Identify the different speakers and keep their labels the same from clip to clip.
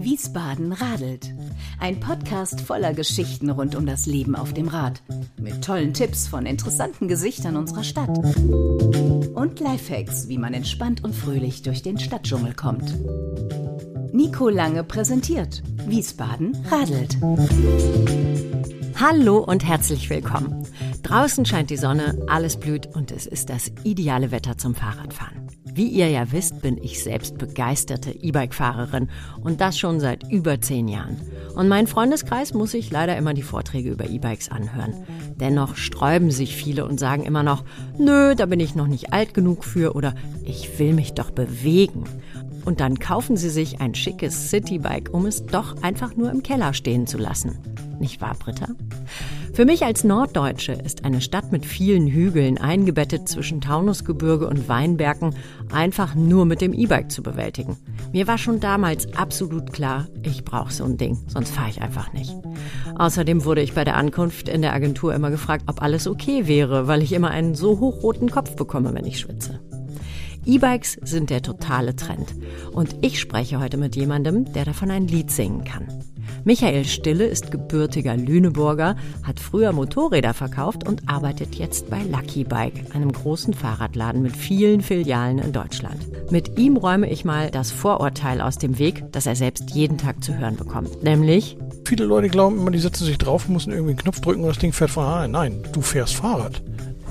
Speaker 1: Wiesbaden radelt. Ein Podcast voller Geschichten rund um das Leben auf dem Rad. Mit tollen Tipps von interessanten Gesichtern unserer Stadt. Und Lifehacks, wie man entspannt und fröhlich durch den Stadtdschungel kommt. Nico Lange präsentiert. Wiesbaden radelt.
Speaker 2: Hallo und herzlich willkommen. Draußen scheint die Sonne, alles blüht und es ist das ideale Wetter zum Fahrradfahren. Wie ihr ja wisst, bin ich selbst begeisterte E-Bike-Fahrerin und das schon seit über zehn Jahren. Und mein Freundeskreis muss sich leider immer die Vorträge über E-Bikes anhören. Dennoch sträuben sich viele und sagen immer noch, nö, da bin ich noch nicht alt genug für oder ich will mich doch bewegen. Und dann kaufen sie sich ein schickes Citybike, um es doch einfach nur im Keller stehen zu lassen. Nicht wahr, Britta? Für mich als Norddeutsche ist eine Stadt mit vielen Hügeln eingebettet zwischen Taunusgebirge und Weinbergen einfach nur mit dem E-Bike zu bewältigen. Mir war schon damals absolut klar, ich brauche so ein Ding, sonst fahre ich einfach nicht. Außerdem wurde ich bei der Ankunft in der Agentur immer gefragt, ob alles okay wäre, weil ich immer einen so hochroten Kopf bekomme, wenn ich schwitze. E-Bikes sind der totale Trend. Und ich spreche heute mit jemandem, der davon ein Lied singen kann. Michael Stille ist gebürtiger Lüneburger, hat früher Motorräder verkauft und arbeitet jetzt bei Lucky Bike, einem großen Fahrradladen mit vielen Filialen in Deutschland. Mit ihm räume ich mal das Vorurteil aus dem Weg, das er selbst jeden Tag zu hören bekommt. Nämlich,
Speaker 3: Viele Leute glauben immer, die setzen sich drauf, müssen irgendwie einen Knopf drücken und das Ding fährt von. Nein, du fährst Fahrrad.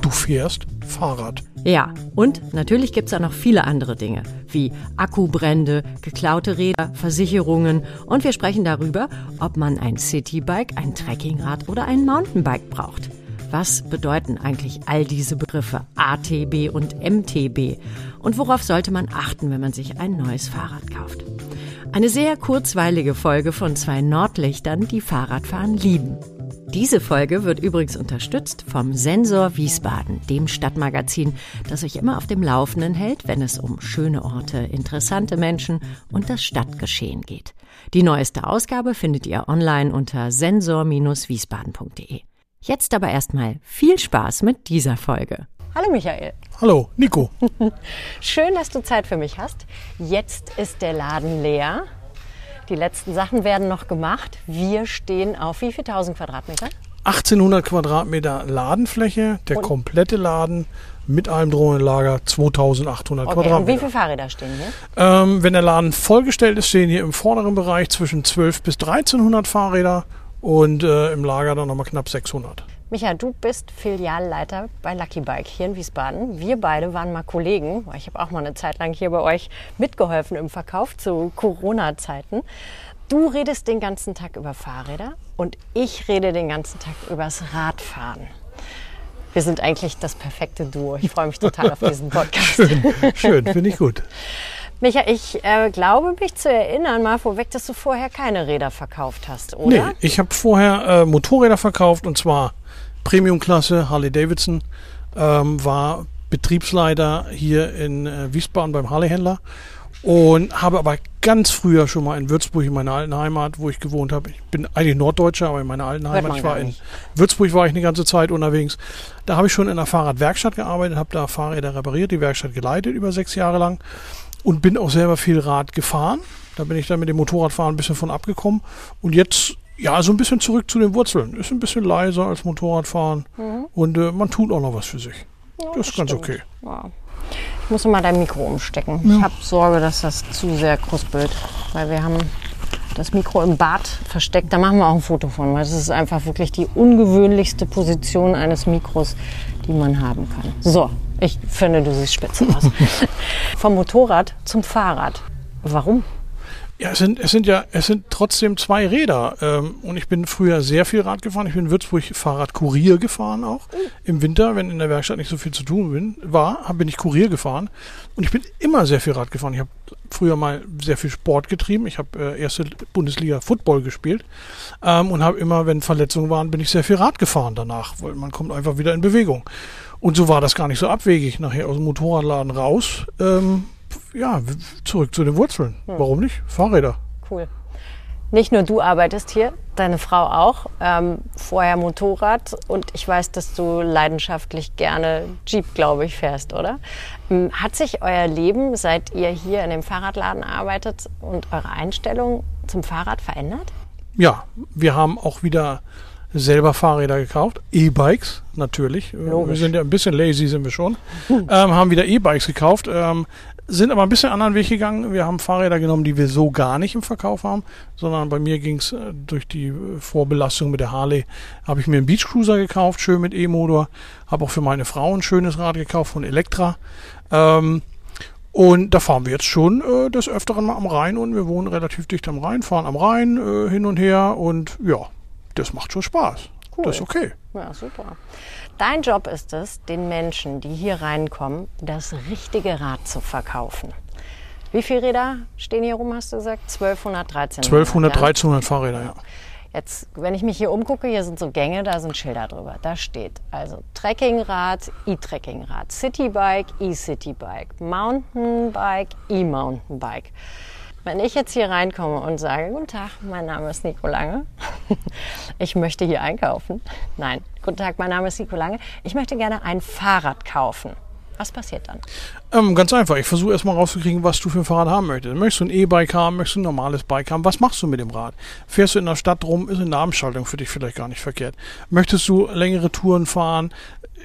Speaker 3: Du fährst Fahrrad.
Speaker 2: Ja, und natürlich gibt's da noch viele andere Dinge, wie Akkubrände, geklaute Räder, Versicherungen und wir sprechen darüber, ob man ein Citybike, ein Trekkingrad oder ein Mountainbike braucht. Was bedeuten eigentlich all diese Begriffe ATB und MTB? Und worauf sollte man achten, wenn man sich ein neues Fahrrad kauft? Eine sehr kurzweilige Folge von zwei Nordlichtern, die Fahrradfahren lieben. Diese Folge wird übrigens unterstützt vom Sensor Wiesbaden, dem Stadtmagazin, das euch immer auf dem Laufenden hält, wenn es um schöne Orte, interessante Menschen und das Stadtgeschehen geht. Die neueste Ausgabe findet ihr online unter sensor-wiesbaden.de. Jetzt aber erstmal viel Spaß mit dieser Folge. Hallo Michael.
Speaker 3: Hallo, Nico.
Speaker 2: Schön, dass du Zeit für mich hast. Jetzt ist der Laden leer. Die letzten Sachen werden noch gemacht. Wir stehen auf wie viel tausend Quadratmeter?
Speaker 3: 1800 Quadratmeter Ladenfläche, der
Speaker 2: Und-
Speaker 3: komplette Laden mit allem Drohnenlager 2800
Speaker 2: Okay, und wie
Speaker 3: Quadratmeter.
Speaker 2: viele Fahrräder stehen hier?
Speaker 3: Ähm, wenn der Laden vollgestellt ist, stehen hier im vorderen Bereich zwischen 12 bis 1300 Fahrräder und äh, im Lager dann nochmal knapp 600.
Speaker 2: Micha, du bist Filialleiter bei Lucky Bike hier in Wiesbaden. Wir beide waren mal Kollegen. Ich habe auch mal eine Zeit lang hier bei euch mitgeholfen im Verkauf zu Corona-Zeiten. Du redest den ganzen Tag über Fahrräder und ich rede den ganzen Tag übers Radfahren. Wir sind eigentlich das perfekte Duo. Ich freue mich total auf diesen Podcast.
Speaker 3: Schön, schön, finde ich gut.
Speaker 2: Micha, ich äh, glaube mich zu erinnern, mal vorweg, dass du vorher keine Räder verkauft hast,
Speaker 3: Nee,
Speaker 2: oder?
Speaker 3: ich habe vorher äh, Motorräder verkauft und zwar Premium-Klasse Harley Davidson. Ähm, war Betriebsleiter hier in äh, Wiesbaden beim Harley-Händler und habe aber ganz früher schon mal in Würzburg, in meiner alten Heimat, wo ich gewohnt habe. Ich bin eigentlich Norddeutscher, aber in meiner alten
Speaker 2: Hört
Speaker 3: Heimat, ich war in. Würzburg war ich eine ganze Zeit unterwegs. Da habe ich schon in einer Fahrradwerkstatt gearbeitet, habe da Fahrräder repariert, die Werkstatt geleitet über sechs Jahre lang und bin auch selber viel Rad gefahren. Da bin ich dann mit dem Motorradfahren ein bisschen von abgekommen. Und jetzt, ja, so ein bisschen zurück zu den Wurzeln. Ist ein bisschen leiser als Motorradfahren. Und äh, man tut auch noch was für sich. das ist ganz
Speaker 2: stimmt.
Speaker 3: okay.
Speaker 2: Ja. Ich muss mal dein Mikro umstecken. Ich habe Sorge, dass das zu sehr kruspelt, weil wir haben das Mikro im Bad versteckt. Da machen wir auch ein Foto von, weil das ist einfach wirklich die ungewöhnlichste Position eines Mikros, die man haben kann. So, ich finde, du siehst spitze aus. Vom Motorrad zum Fahrrad. Warum?
Speaker 3: Ja, es sind, es sind ja, es sind trotzdem zwei Räder. Ähm, und ich bin früher sehr viel Rad gefahren. Ich bin in Würzburg Fahrradkurier gefahren auch. Im Winter, wenn in der Werkstatt nicht so viel zu tun bin, war, bin ich Kurier gefahren. Und ich bin immer sehr viel Rad gefahren. Ich habe früher mal sehr viel Sport getrieben. Ich habe äh, erste Bundesliga Football gespielt. Ähm, und habe immer, wenn Verletzungen waren, bin ich sehr viel Rad gefahren danach, weil man kommt einfach wieder in Bewegung. Und so war das gar nicht so abwegig. Nachher aus dem Motorradladen raus. Ähm, ja, zurück zu den Wurzeln. Warum nicht? Fahrräder.
Speaker 2: Cool. Nicht nur du arbeitest hier, deine Frau auch, ähm, vorher Motorrad und ich weiß, dass du leidenschaftlich gerne Jeep, glaube ich, fährst, oder? Ähm, hat sich euer Leben, seit ihr hier in dem Fahrradladen arbeitet und eure Einstellung zum Fahrrad verändert?
Speaker 3: Ja, wir haben auch wieder selber Fahrräder gekauft, E-Bikes natürlich. Logisch. Wir sind ja ein bisschen lazy, sind wir schon. ähm, haben wieder E-Bikes gekauft. Ähm, sind aber ein bisschen anderen Weg gegangen. Wir haben Fahrräder genommen, die wir so gar nicht im Verkauf haben, sondern bei mir ging es äh, durch die äh, Vorbelastung mit der Harley, habe ich mir einen Beach Cruiser gekauft, schön mit E-Motor, habe auch für meine Frau ein schönes Rad gekauft von Elektra. Ähm, und da fahren wir jetzt schon äh, des Öfteren mal am Rhein und wir wohnen relativ dicht am Rhein, fahren am Rhein äh, hin und her und ja, das macht schon Spaß. Cool. Das ist okay.
Speaker 2: Ja, super. Dein Job ist es, den Menschen, die hier reinkommen, das richtige Rad zu verkaufen. Wie viele Räder stehen hier rum, hast du gesagt? 1213.
Speaker 3: 1200, 1300 Fahrräder, ja.
Speaker 2: Jetzt, wenn ich mich hier umgucke, hier sind so Gänge, da sind Schilder drüber. Da steht also Trekkingrad, E-Trekkingrad, Citybike, E-Citybike, Mountainbike, E-Mountainbike. Wenn ich jetzt hier reinkomme und sage, guten Tag, mein Name ist Nico Lange, ich möchte hier einkaufen. Nein, guten Tag, mein Name ist Nico Lange, ich möchte gerne ein Fahrrad kaufen. Was passiert dann?
Speaker 3: Ähm, ganz einfach. Ich versuche erstmal rauszukriegen, was du für ein Fahrrad haben möchtest. Möchtest du ein E-Bike haben? Möchtest du ein normales Bike haben? Was machst du mit dem Rad? Fährst du in der Stadt rum? Ist eine Namensschaltung für dich vielleicht gar nicht verkehrt. Möchtest du längere Touren fahren?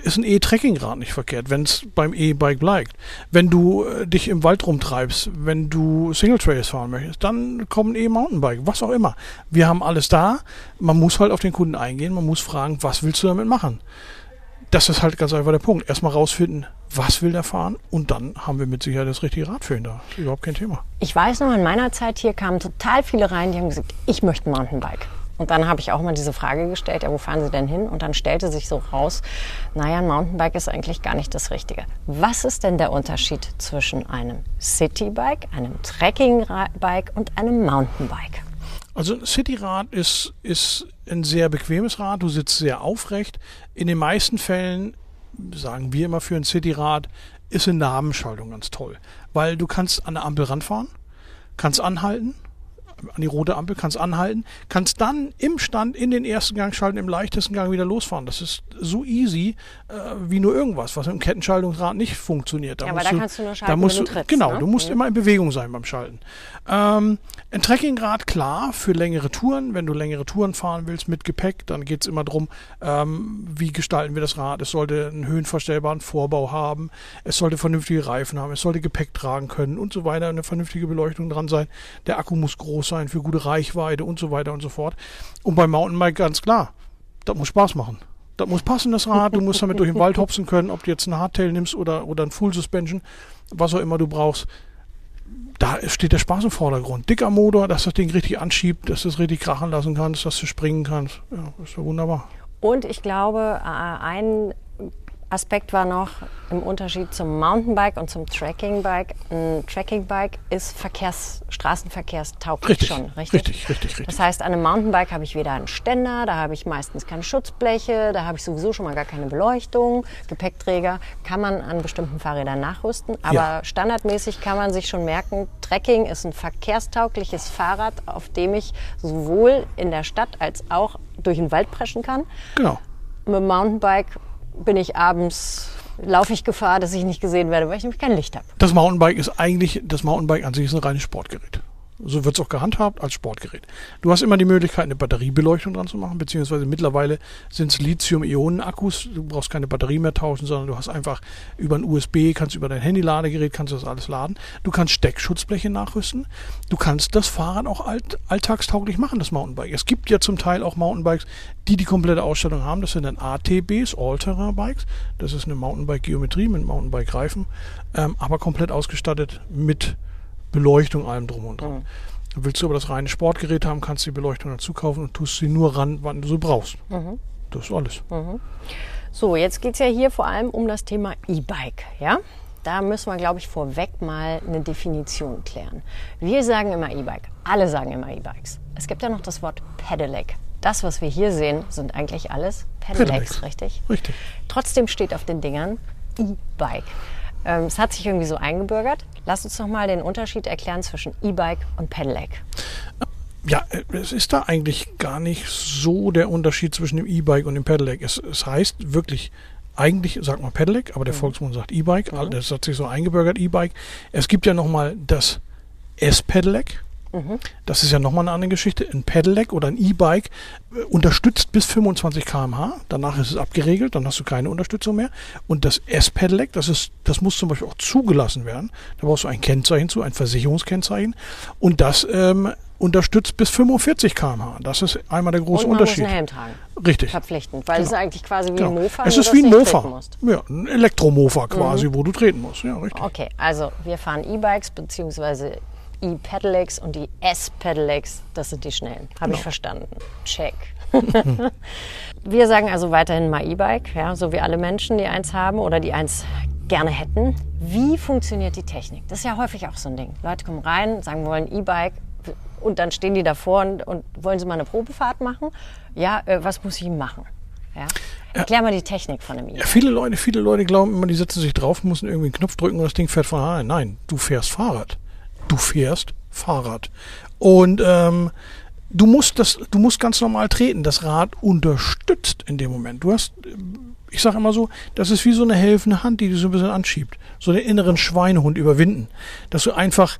Speaker 3: Ist ein E-Trekkingrad nicht verkehrt, wenn es beim E-Bike bleibt. Wenn du äh, dich im Wald rumtreibst, wenn du Single Trails fahren möchtest, dann kommen E-Mountainbike, was auch immer. Wir haben alles da. Man muss halt auf den Kunden eingehen, man muss fragen, was willst du damit machen? Das ist halt ganz einfach der Punkt. Erstmal rausfinden, was will der fahren und dann haben wir mit Sicherheit das richtige Rad für ihn da. Das ist überhaupt kein Thema.
Speaker 2: Ich weiß noch, in meiner Zeit hier kamen total viele rein, die haben gesagt, ich möchte ein Mountainbike. Und dann habe ich auch mal diese Frage gestellt, ja, wo fahren Sie denn hin? Und dann stellte sich so raus, naja, ein Mountainbike ist eigentlich gar nicht das Richtige. Was ist denn der Unterschied zwischen einem Citybike, einem Trekkingbike und einem Mountainbike?
Speaker 3: Also ein Cityrad ist, ist ein sehr bequemes Rad, du sitzt sehr aufrecht. In den meisten Fällen, sagen wir immer für ein Cityrad, ist eine Nabenschaltung ganz toll. Weil du kannst an der Ampel ranfahren, kannst anhalten, an die rote Ampel, kannst anhalten, kannst dann im Stand in den ersten Gang schalten, im leichtesten Gang wieder losfahren. Das ist so easy äh, wie nur irgendwas, was im Kettenschaltungsrad nicht funktioniert.
Speaker 2: Da ja, aber da kannst du nur schalten,
Speaker 3: da musst
Speaker 2: du,
Speaker 3: du trittst, Genau, ne? du musst mhm. immer in Bewegung sein beim Schalten. Ähm, ein Trekkingrad, klar, für längere Touren. Wenn du längere Touren fahren willst mit Gepäck, dann geht es immer darum, ähm, wie gestalten wir das Rad. Es sollte einen höhenverstellbaren Vorbau haben, es sollte vernünftige Reifen haben, es sollte Gepäck tragen können und so weiter, eine vernünftige Beleuchtung dran sein. Der Akku muss groß sein für gute Reichweite und so weiter und so fort. Und beim Mountainbike ganz klar, das muss Spaß machen. Das muss passen, das Rad. Du musst damit durch den Wald hopsen können, ob du jetzt ein Hardtail nimmst oder, oder ein Full Suspension, was auch immer du brauchst. Da steht der Spaß im Vordergrund. Dicker Motor, dass das Ding richtig anschiebt, dass du es richtig krachen lassen kannst, dass du springen kannst. Ja, ist ja wunderbar.
Speaker 2: Und ich glaube, äh, ein Aspekt war noch im Unterschied zum Mountainbike und zum Trekkingbike. Ein Trekkingbike ist Verkehrs, straßenverkehrstauglich
Speaker 3: richtig,
Speaker 2: schon,
Speaker 3: richtig? Richtig, richtig, richtig.
Speaker 2: Das heißt, an einem Mountainbike habe ich weder einen Ständer, da habe ich meistens keine Schutzbleche, da habe ich sowieso schon mal gar keine Beleuchtung. Gepäckträger kann man an bestimmten Fahrrädern nachrüsten, aber ja. standardmäßig kann man sich schon merken, Trekking ist ein verkehrstaugliches Fahrrad, auf dem ich sowohl in der Stadt als auch durch den Wald preschen kann.
Speaker 3: Genau.
Speaker 2: Mit dem Mountainbike bin ich abends laufe ich Gefahr, dass ich nicht gesehen werde, weil ich nämlich kein Licht habe.
Speaker 3: Das Mountainbike ist eigentlich, das Mountainbike an sich ist ein reines Sportgerät. So wird es auch gehandhabt als Sportgerät. Du hast immer die Möglichkeit, eine Batteriebeleuchtung dran zu machen, beziehungsweise mittlerweile sind es Lithium-Ionen-Akkus. Du brauchst keine Batterie mehr tauschen, sondern du hast einfach über ein USB, kannst über dein Handy-Ladegerät, kannst du das alles laden. Du kannst Steckschutzbleche nachrüsten. Du kannst das Fahrrad auch alt, alltagstauglich machen, das Mountainbike. Es gibt ja zum Teil auch Mountainbikes, die die komplette Ausstattung haben. Das sind dann ATBs, All-Terrain-Bikes. Das ist eine Mountainbike-Geometrie mit Mountainbike-Reifen, ähm, aber komplett ausgestattet mit Beleuchtung, allem drum und dran. Mhm. Willst du aber das reine Sportgerät haben, kannst du die Beleuchtung dazu kaufen und tust sie nur ran, wann du sie brauchst. Mhm. Das ist alles. Mhm.
Speaker 2: So, jetzt geht es ja hier vor allem um das Thema E-Bike. Ja? Da müssen wir, glaube ich, vorweg mal eine Definition klären. Wir sagen immer E-Bike. Alle sagen immer E-Bikes. Es gibt ja noch das Wort Pedelec. Das, was wir hier sehen, sind eigentlich alles Pedelecs, Pedelec. richtig?
Speaker 3: Richtig.
Speaker 2: Trotzdem steht auf den Dingern E-Bike. Ähm, es hat sich irgendwie so eingebürgert. Lass uns noch mal den Unterschied erklären zwischen E-Bike und Pedelec.
Speaker 3: ja, es ist da eigentlich gar nicht so der Unterschied zwischen dem E-Bike und dem Pedelec. Es, es heißt wirklich, eigentlich sagt man Pedelec, aber der
Speaker 2: Mhm.
Speaker 3: Volksmund sagt E-Bike. Das hat sich so eingebürgert, E-Bike. Es gibt ja nochmal das S-Pedelec.
Speaker 2: Mhm.
Speaker 3: Das ist ja nochmal eine andere Geschichte. Ein Pedelec oder ein E-Bike äh, unterstützt bis 25 km/h. Danach ist es abgeregelt, dann hast du keine Unterstützung mehr. Und das S-Pedelec, das, ist, das muss zum Beispiel auch zugelassen werden. Da brauchst du ein Kennzeichen zu, ein Versicherungskennzeichen. Und das ähm, unterstützt bis 45 km/h. Das ist einmal der große
Speaker 2: Und man
Speaker 3: Unterschied.
Speaker 2: muss einen Helm tragen.
Speaker 3: Richtig.
Speaker 2: Verpflichtend. Weil es ist eigentlich quasi wie
Speaker 3: Genau.
Speaker 2: ein Mofa,
Speaker 3: es ist wie ein Mofa. Ja, ein Elektromofa quasi, wo du treten musst. Ja, richtig.
Speaker 2: Okay, also wir fahren E-Bikes bzw. E-Pedelecs und die S-Pedelecs, das sind die schnellen. Habe ich verstanden. Check. wir sagen also weiterhin mal E-Bike, ja, so wie alle Menschen, die eins haben oder die eins gerne hätten. Wie funktioniert die Technik? Das ist ja häufig auch so ein Ding. Leute kommen rein, sagen, wir wollen E-Bike und dann stehen die davor und, und wollen sie mal eine Probefahrt machen? Ja, äh, was muss ich machen? Ja? Erklär mal die Technik von einem
Speaker 3: Ja,
Speaker 2: E-Bike.
Speaker 3: viele Leute, viele Leute glauben immer, die setzen sich drauf, müssen irgendwie einen Knopf drücken und das Ding fährt von allein. Nein, du fährst Fahrrad. Du fährst Fahrrad. Und ähm, du musst das, du musst ganz normal treten. Das Rad unterstützt in dem Moment. Du hast, ähm, ich sage immer so, das ist wie so eine helfende Hand, die dich so ein bisschen anschiebt. So den inneren Schweinehund überwinden. Dass du einfach,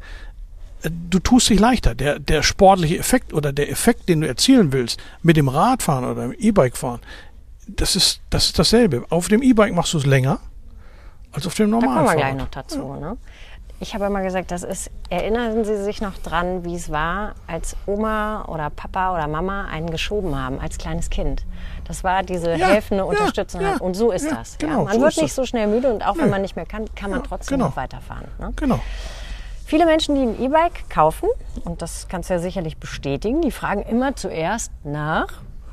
Speaker 3: äh, du tust dich leichter. Der, der sportliche Effekt oder der Effekt, den du erzielen willst, mit dem Radfahren oder dem E-Bike fahren, das ist, das ist dasselbe. Auf dem E-Bike machst du es länger als auf dem
Speaker 2: Da
Speaker 3: normalen
Speaker 2: kommen wir gleich noch dazu. Ne? Ich habe immer gesagt, das ist, erinnern Sie sich noch dran, wie es war, als Oma oder Papa oder Mama einen geschoben haben als kleines Kind. Das war diese
Speaker 3: Ja,
Speaker 2: helfende
Speaker 3: ja,
Speaker 2: Unterstützung.
Speaker 3: ja,
Speaker 2: und so ist das.
Speaker 3: genau.
Speaker 2: Man
Speaker 3: so
Speaker 2: wird nicht
Speaker 3: das.
Speaker 2: so schnell müde und auch wenn man nicht mehr kann, kann man trotzdem
Speaker 3: genau.
Speaker 2: noch weiterfahren. Ne?
Speaker 3: Genau.
Speaker 2: Viele Menschen, die ein E-Bike kaufen, und das kannst du ja sicherlich bestätigen, die fragen immer zuerst nach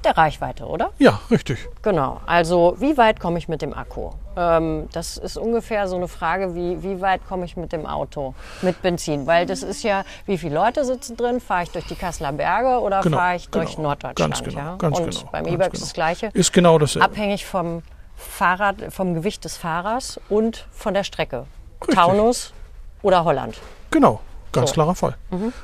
Speaker 2: der Reichweite, oder?
Speaker 3: Ja, richtig.
Speaker 2: Genau, also wie weit komme ich mit dem Akku? Ähm, das ist ungefähr so eine Frage wie, wie weit komme ich mit dem Auto, mit Benzin? Weil das ist ja, wie viele Leute sitzen drin? Fahre ich durch die Kasseler Berge oder
Speaker 3: Genau,
Speaker 2: fahre ich durch
Speaker 3: genau.
Speaker 2: Norddeutschland?
Speaker 3: Ganz genau,
Speaker 2: ja?
Speaker 3: ganz
Speaker 2: Und
Speaker 3: genau,
Speaker 2: beim E-Bike ist
Speaker 3: genau.
Speaker 2: das Gleiche.
Speaker 3: Ist genau dasselbe.
Speaker 2: Abhängig vom Fahrrad, vom Gewicht des Fahrers und von der Strecke.
Speaker 3: Richtig.
Speaker 2: Taunus oder Holland.
Speaker 3: Genau. Ganz
Speaker 2: So.
Speaker 3: klarer Fall.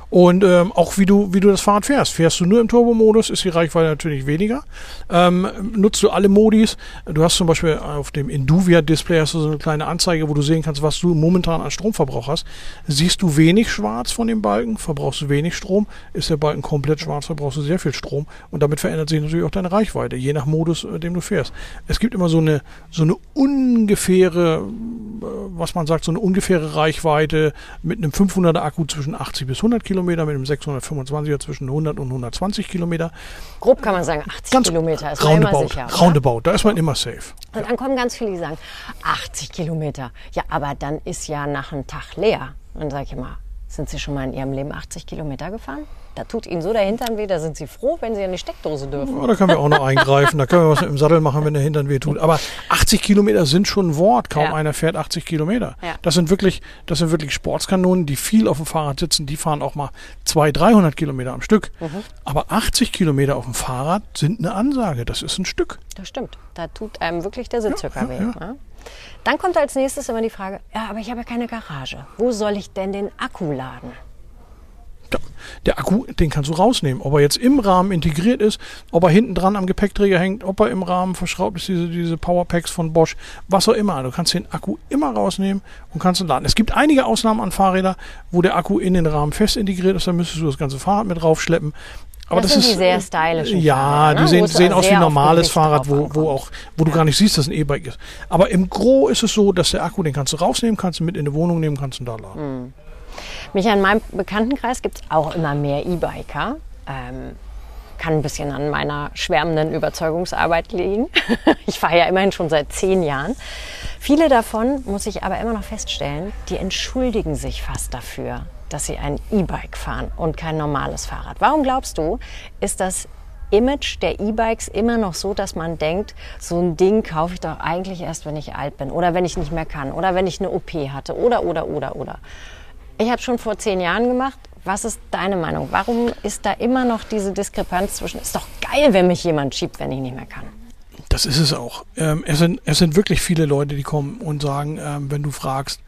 Speaker 3: Und ähm, auch wie du, wie du das Fahrrad fährst. Fährst du nur im Turbomodus, ist die Reichweite natürlich weniger. Ähm, nutzt du alle Modis. Du hast zum Beispiel auf dem Induvia-Display hast du so eine kleine Anzeige, wo du sehen kannst, was du momentan an Stromverbrauch hast. Siehst du wenig schwarz von dem Balken, verbrauchst du wenig Strom. Ist der Balken komplett schwarz, verbrauchst du sehr viel Strom. Und damit verändert sich natürlich auch deine Reichweite, je nach Modus, äh, dem du fährst. Es gibt immer so eine, so eine ungefähre äh, was man sagt, so eine ungefähre Reichweite mit einem 500er Akku zwischen 80 bis 100 Kilometer, mit einem 625er zwischen 100 und 120 Kilometer.
Speaker 2: Grob kann man sagen, 80
Speaker 3: Ganz
Speaker 2: Kilometer ist man immer
Speaker 3: roundabout,
Speaker 2: sicher. oder?
Speaker 3: roundabout, da ist man immer safe.
Speaker 2: Und dann kommen ganz viele, die sagen, 80 Kilometer. Ja, aber dann ist ja nach einem Tag leer. Und dann sage ich immer, sind Sie schon mal in Ihrem Leben 80 Kilometer gefahren? Da tut Ihnen so der Hintern weh, da sind Sie froh, wenn Sie in die Steckdose dürfen.
Speaker 3: Ja, da können wir auch noch eingreifen, da können wir was mit dem Sattel machen, wenn der Hintern weh tut. Aber 80 Kilometer sind schon ein Wort, kaum
Speaker 2: Ja.
Speaker 3: einer fährt 80 Kilometer.
Speaker 2: Ja.
Speaker 3: Das sind wirklich, das sind wirklich Sportskanonen, die viel auf dem Fahrrad sitzen, die fahren auch mal 200, 300 Kilometer am Stück.
Speaker 2: Mhm.
Speaker 3: Aber 80 Kilometer auf dem Fahrrad sind eine Ansage, das ist ein Stück.
Speaker 2: Das stimmt. Da tut einem wirklich der Sitzhöcker weh.
Speaker 3: ja.
Speaker 2: Dann kommt als nächstes immer die Frage, ja, aber ich habe ja keine Garage. Wo soll ich denn den Akku laden?
Speaker 3: Der Akku, den kannst du rausnehmen. Ob er jetzt im Rahmen integriert ist, ob er hinten dran am Gepäckträger hängt, ob er im Rahmen verschraubt ist, diese, diese Powerpacks von Bosch, was auch immer. Du kannst den Akku immer rausnehmen und kannst ihn laden. Es gibt einige Ausnahmen an Fahrrädern, wo der Akku in den Rahmen fest integriert ist. Da müsstest du das ganze Fahrrad mit raufschleppen. Aber
Speaker 2: Das
Speaker 3: das,
Speaker 2: sind
Speaker 3: ist
Speaker 2: die sehr stylischen
Speaker 3: Ja,
Speaker 2: Fahrräder, ne?
Speaker 3: die sehen, sehen aus wie ein normales Fahrrad, wo, wo auch, wo du gar nicht siehst, dass ein E-Bike ist. Aber im Gro ist es so, dass der Akku, den kannst du rausnehmen, kannst du mit in die Wohnung nehmen, kannst ihn da laden.
Speaker 2: Micha, in meinem Bekanntenkreis gibt es auch immer mehr E-Biker. Ähm, kann ein bisschen an meiner schwärmenden Überzeugungsarbeit liegen. Ich fahre ja immerhin schon seit zehn Jahren. Viele davon, muss ich aber immer noch feststellen, die entschuldigen sich fast dafür, dass sie ein E-Bike fahren und kein normales Fahrrad. Warum glaubst du, ist das Image der E-Bikes immer noch so, dass man denkt, so ein Ding kaufe ich doch eigentlich erst, wenn ich alt bin oder wenn ich nicht mehr kann oder wenn ich eine OP hatte oder, oder, oder, oder. Ich habe schon vor zehn Jahren gemacht. Was ist deine Meinung? Warum ist da immer noch diese Diskrepanz zwischen, ist doch geil, wenn mich jemand schiebt, wenn ich nicht mehr kann?
Speaker 3: Das ist es auch. Ähm, es, sind, es sind wirklich viele Leute, die kommen und sagen, ähm, wenn du fragst,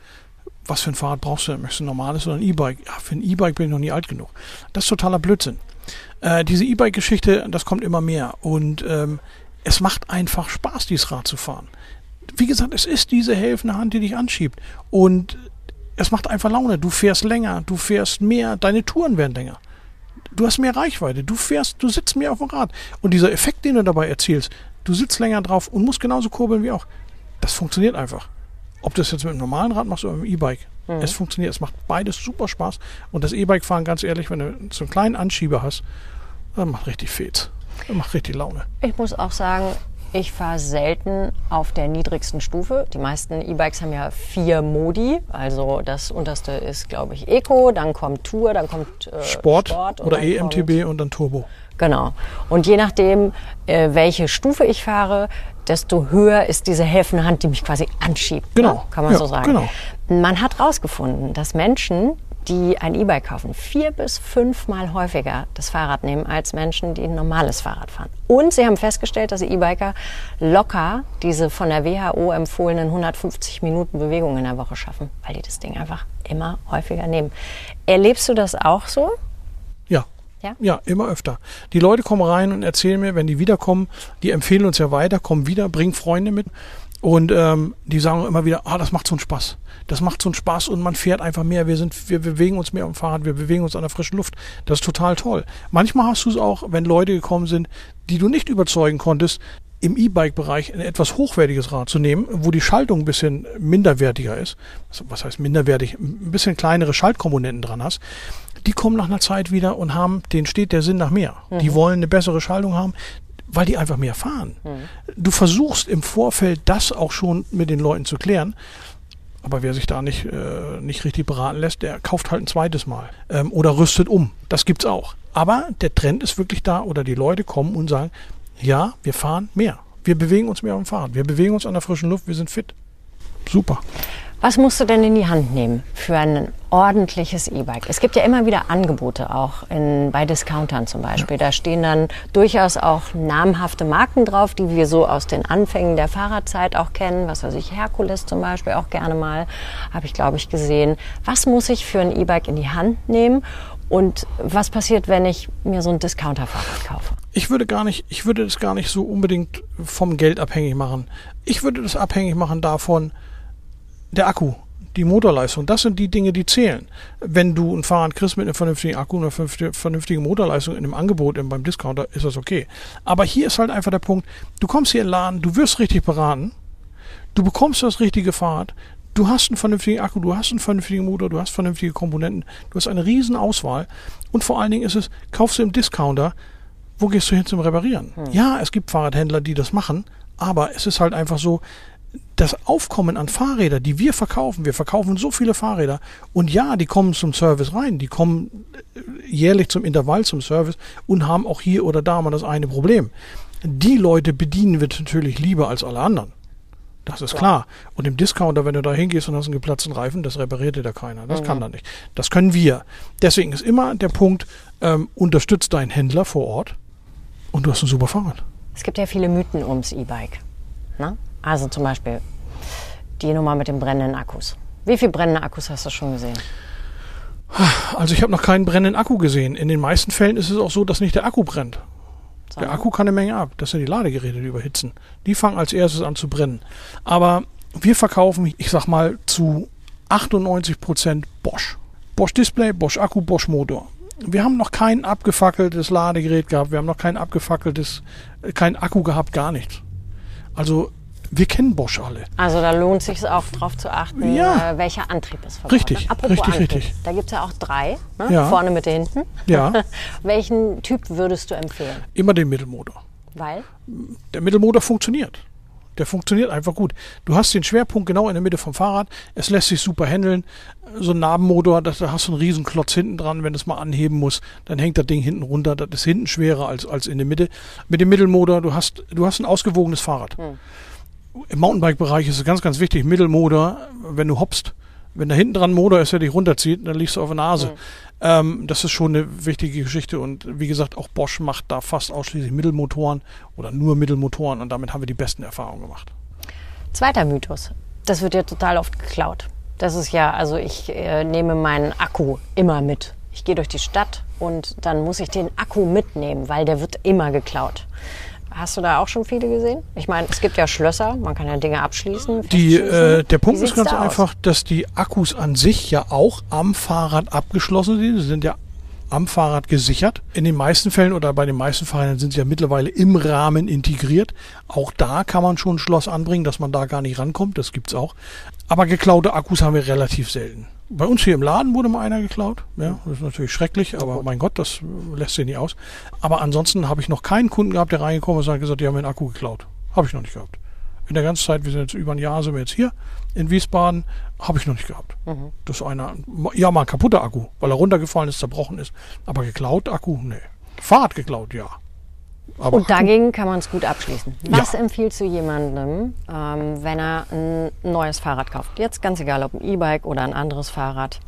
Speaker 3: was für ein Fahrrad brauchst du? Möchtest du ein normales oder ein E-Bike? Ja, für ein E-Bike bin ich noch nie alt genug. Das ist totaler Blödsinn. Äh, diese E-Bike-Geschichte, das kommt immer mehr. Und ähm, es macht einfach Spaß, dieses Rad zu fahren. Wie gesagt, es ist diese helfende Hand, die dich anschiebt. Und es macht einfach Laune. Du fährst länger, du fährst mehr, deine Touren werden länger. Du hast mehr Reichweite, du fährst, du sitzt mehr auf dem Rad. Und dieser Effekt, den du dabei erzielst, du sitzt länger drauf und musst genauso kurbeln wie auch. Das funktioniert einfach. Ob du das jetzt mit einem normalen Rad machst oder mit einem E-Bike. Mhm. Es funktioniert, es macht beides super Spaß. Und das E-Bike fahren, ganz ehrlich, wenn du so einen kleinen Anschieber hast, das macht richtig Fets. Das macht richtig Laune.
Speaker 2: Ich muss auch sagen, ich fahre selten auf der niedrigsten Stufe. Die meisten E-Bikes haben ja vier Modi. Also das unterste ist, glaube ich, Eco, dann kommt Tour, dann kommt
Speaker 3: äh, Sport, Sport oder EMTB und dann Turbo.
Speaker 2: Genau. Und je nachdem, äh, welche Stufe ich fahre, desto höher ist diese helfende Hand, die mich quasi anschiebt.
Speaker 3: Genau.
Speaker 2: Ne? Kann man
Speaker 3: ja,
Speaker 2: so sagen.
Speaker 3: Genau.
Speaker 2: Man hat herausgefunden, dass Menschen, die ein E-Bike kaufen, vier bis fünfmal häufiger das Fahrrad nehmen als Menschen, die ein normales Fahrrad fahren. Und sie haben festgestellt, dass die E-Biker locker diese von der WHO empfohlenen 150 Minuten Bewegung in der Woche schaffen, weil die das Ding einfach immer häufiger nehmen. Erlebst du das auch so?
Speaker 3: Ja. Ja? immer öfter. Die Leute kommen rein und erzählen mir, wenn die wiederkommen, die empfehlen uns ja weiter, kommen wieder, bringen Freunde mit. Und ähm, die sagen immer wieder, ah, das macht so einen Spaß das macht so einen Spaß und man fährt einfach mehr. Wir sind, wir bewegen uns mehr am Fahrrad, wir bewegen uns an der frischen Luft. Das ist total toll. Manchmal hast du es auch, wenn Leute gekommen sind, die du nicht überzeugen konntest, im E-Bike-Bereich ein etwas hochwertiges Rad zu nehmen, wo die Schaltung ein bisschen minderwertiger ist. Also, was heißt minderwertig? Ein bisschen kleinere Schaltkomponenten dran hast. Die kommen nach einer Zeit wieder und haben, denen steht der Sinn nach mehr. Mhm. Die wollen eine bessere Schaltung haben, weil die einfach mehr fahren. Mhm. Du versuchst im Vorfeld das auch schon mit den Leuten zu klären. Aber wer sich da nicht, äh, nicht richtig beraten lässt, der kauft halt ein zweites Mal. Ähm, oder rüstet um. Das gibt's auch. Aber der Trend ist wirklich da, oder die Leute kommen und sagen, ja, wir fahren mehr. Wir bewegen uns mehr am Fahrrad. Wir bewegen uns an der frischen Luft. Wir sind fit. Super.
Speaker 2: Was musst du denn in die Hand nehmen für ein ordentliches E-Bike? Es gibt ja immer wieder Angebote, auch in, bei Discountern zum Beispiel. Da stehen dann durchaus auch namhafte Marken drauf, die wir so aus den Anfängen der Fahrradzeit auch kennen. Was weiß ich, Herkules zum Beispiel auch gerne mal, habe ich glaube ich gesehen. Was muss ich für ein E-Bike in die Hand nehmen? Und was passiert, wenn ich mir so ein Discounter-Fahrrad kaufe?
Speaker 3: Ich würde gar nicht, ich würde das gar nicht so unbedingt vom Geld abhängig machen. Ich würde das abhängig machen davon, der Akku, die Motorleistung, das sind die Dinge, die zählen. Wenn du ein Fahrrad kriegst mit einem vernünftigen Akku und einer vernünftigen Motorleistung in einem Angebot beim Discounter, ist das okay. Aber hier ist halt einfach der Punkt, du kommst hier in den Laden, du wirst richtig beraten, du bekommst das richtige Fahrrad, du hast einen vernünftigen Akku, du hast einen vernünftigen Motor, du hast vernünftige Komponenten, du hast eine riesen Auswahl und vor allen Dingen ist es, kaufst du im Discounter, wo gehst du hin zum Reparieren? Hm. Ja, es gibt Fahrradhändler, die das machen, aber es ist halt einfach so, das Aufkommen an Fahrrädern, die wir verkaufen, wir verkaufen so viele Fahrräder und ja, die kommen zum Service rein, die kommen äh, jährlich zum Intervall zum Service und haben auch hier oder da mal das eine Problem. Die Leute bedienen wir natürlich lieber als alle anderen. Das ist ja. klar. Und im Discounter, wenn du da hingehst und hast einen geplatzten Reifen, das repariert dir da keiner. Das mhm. kann da nicht. Das können wir. Deswegen ist immer der Punkt, ähm, unterstützt deinen Händler vor Ort und du hast ein super Fahrrad.
Speaker 2: Es gibt ja viele Mythen ums E-Bike. Ne? Also zum Beispiel die Nummer mit den brennenden Akkus. Wie viele brennende Akkus hast du schon gesehen?
Speaker 3: Also ich habe noch keinen brennenden Akku gesehen. In den meisten Fällen ist es auch so, dass nicht der Akku brennt. Der Akku kann eine Menge ab. Das sind die Ladegeräte, die überhitzen. Die fangen als erstes an zu brennen. Aber wir verkaufen, ich sag mal, zu 98 Prozent Bosch. Bosch Display, Bosch Akku, Bosch Motor. Wir haben noch kein abgefackeltes Ladegerät gehabt. Wir haben noch kein abgefackeltes, kein Akku gehabt, gar nichts. Also wir kennen Bosch alle.
Speaker 2: Also da lohnt es sich auch darauf zu achten, ja. äh, welcher Antrieb es verbaut.
Speaker 3: Richtig, Apropos richtig, Antrieb, richtig.
Speaker 2: Da gibt es ja auch drei, ne?
Speaker 3: ja.
Speaker 2: vorne mit hinten.
Speaker 3: Ja.
Speaker 2: Welchen Typ würdest du empfehlen?
Speaker 3: Immer den Mittelmotor.
Speaker 2: Weil?
Speaker 3: Der Mittelmotor funktioniert. Der funktioniert einfach gut. Du hast den Schwerpunkt genau in der Mitte vom Fahrrad. Es lässt sich super handeln. So ein Nabenmotor, da hast du einen riesen Klotz hinten dran. Wenn du es mal anheben muss, dann hängt das Ding hinten runter. Das ist hinten schwerer als, als in der Mitte. Mit dem Mittelmotor, du hast, du hast ein ausgewogenes Fahrrad. Hm. Im Mountainbike-Bereich ist es ganz, ganz wichtig, Mittelmotor, wenn du hoppst, wenn da hinten dran Motor ist, der dich runterzieht, dann liegst du auf der Nase. Mhm. Ähm, das ist schon eine wichtige Geschichte und wie gesagt, auch Bosch macht da fast ausschließlich Mittelmotoren oder nur Mittelmotoren und damit haben wir die besten Erfahrungen gemacht.
Speaker 2: Zweiter Mythos. Das wird ja total oft geklaut. Das ist ja, also ich äh, nehme meinen Akku immer mit ich gehe durch die Stadt und dann muss ich den Akku mitnehmen, weil der wird immer geklaut. Hast du da auch schon viele gesehen? Ich meine, es gibt ja Schlösser, man kann ja Dinge abschließen.
Speaker 3: Die, äh, der Punkt ist ganz
Speaker 2: da aus?
Speaker 3: einfach, dass die Akkus an sich ja auch am Fahrrad abgeschlossen sind. Sie sind ja am Fahrrad gesichert. In den meisten Fällen oder bei den meisten Fahrrädern sind sie ja mittlerweile im Rahmen integriert. Auch da kann man schon ein Schloss anbringen, dass man da gar nicht rankommt. Das gibt's auch. Aber geklaute Akkus haben wir relativ selten. Bei uns hier im Laden wurde mal einer geklaut. Ja, das ist natürlich schrecklich, aber mein Gott, das lässt sich nicht aus. Aber ansonsten habe ich noch keinen Kunden gehabt, der reingekommen ist und hat gesagt, die haben mir einen Akku geklaut. Habe ich noch nicht gehabt. In der ganzen Zeit, wir sind jetzt über ein Jahr, sind wir jetzt hier in Wiesbaden, habe ich noch nicht gehabt. Das ist einer, ja, mal ein kaputter Akku, weil er runtergefallen ist, zerbrochen ist. Aber geklaut Akku, nee. Fahrrad geklaut, ja. Aber
Speaker 2: Und dagegen kann man es gut abschließen. Was
Speaker 3: Ja.
Speaker 2: empfiehlst du jemandem, ähm, wenn er ein neues Fahrrad kauft? Jetzt ganz egal, ob ein E-Bike oder ein anderes Fahrrad.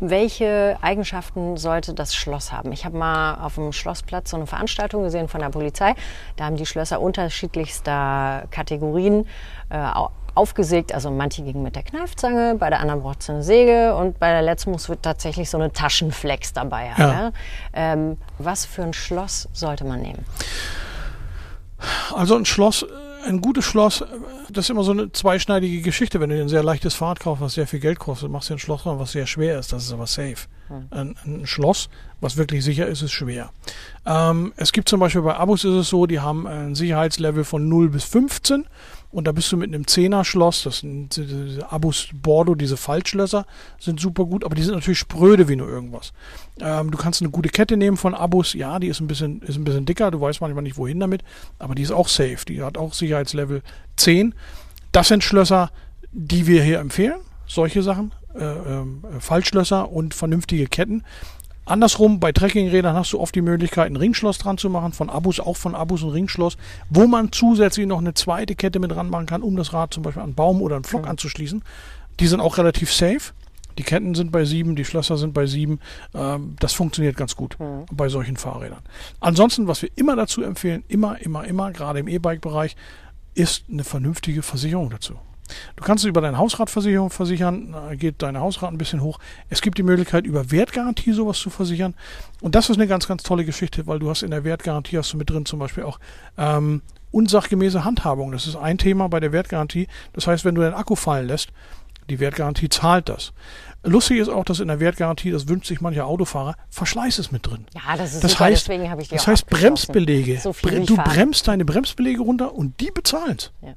Speaker 2: Welche Eigenschaften sollte das Schloss haben? Ich habe mal auf dem Schlossplatz so eine Veranstaltung gesehen von der Polizei. Da haben die Schlösser unterschiedlichster Kategorien äh, aufgesägt. Also manche gingen mit der Kneifzange, bei der anderen braucht es eine Säge und bei der letzten muss tatsächlich so eine Taschenflex dabei haben.
Speaker 3: Ja.
Speaker 2: Ja. Ähm, was für ein Schloss sollte man nehmen?
Speaker 3: Also ein Schloss, ein gutes Schloss, das ist immer so eine zweischneidige Geschichte. Wenn du dir ein sehr leichtes Fahrrad kaufst, was sehr viel Geld kostet, machst du ein Schloss was sehr schwer ist. Das ist aber safe. Ein, ein Schloss, was wirklich sicher ist, ist schwer. Ähm, es gibt zum Beispiel bei Abus ist es so, die haben ein Sicherheitslevel von 0 bis 15 und da bist du mit einem 10er Schloss, das sind diese Abus Bordeaux, diese Faltschlösser sind super gut, aber die sind natürlich spröde wie nur irgendwas. Ähm, du kannst eine gute Kette nehmen von Abus, ja, die ist ein bisschen, ist ein bisschen dicker, du weißt manchmal nicht wohin damit, aber die ist auch safe, die hat auch Sicherheitslevel 10. Das sind Schlösser, die wir hier empfehlen, solche Sachen, äh, ähm, Faltschlösser und vernünftige Ketten. Andersrum, bei Trekkingrädern hast du oft die Möglichkeit, ein Ringschloss dran zu machen, von Abus, auch von Abus ein Ringschloss, wo man zusätzlich noch eine zweite Kette mit ranmachen kann, um das Rad zum Beispiel an einen Baum oder einen Flock anzuschließen. Die sind auch relativ safe. Die Ketten sind bei sieben, die Schlösser sind bei sieben. Ähm, das funktioniert ganz gut bei solchen Fahrrädern. Ansonsten, was wir immer dazu empfehlen, immer, immer, immer, gerade im E-Bike-Bereich, ist eine vernünftige Versicherung dazu. Du kannst es über deine Hausratversicherung versichern, da geht deine Hausrat ein bisschen hoch. Es gibt die Möglichkeit, über Wertgarantie sowas zu versichern. Und das ist eine ganz, ganz tolle Geschichte, weil du hast in der Wertgarantie hast du mit drin zum Beispiel auch ähm, unsachgemäße Handhabung. Das ist ein Thema bei der Wertgarantie. Das heißt, wenn du deinen Akku fallen lässt, die Wertgarantie zahlt das. Lustig ist auch, dass in der Wertgarantie, das wünscht sich mancher Autofahrer, Verschleiß ist mit drin.
Speaker 2: Ja, das ist
Speaker 3: Das
Speaker 2: super,
Speaker 3: heißt,
Speaker 2: deswegen habe ich die
Speaker 3: das
Speaker 2: auch
Speaker 3: heißt. Bremsbelege.
Speaker 2: So
Speaker 3: du bremst deine Bremsbelege runter und die bezahlen
Speaker 2: Ja.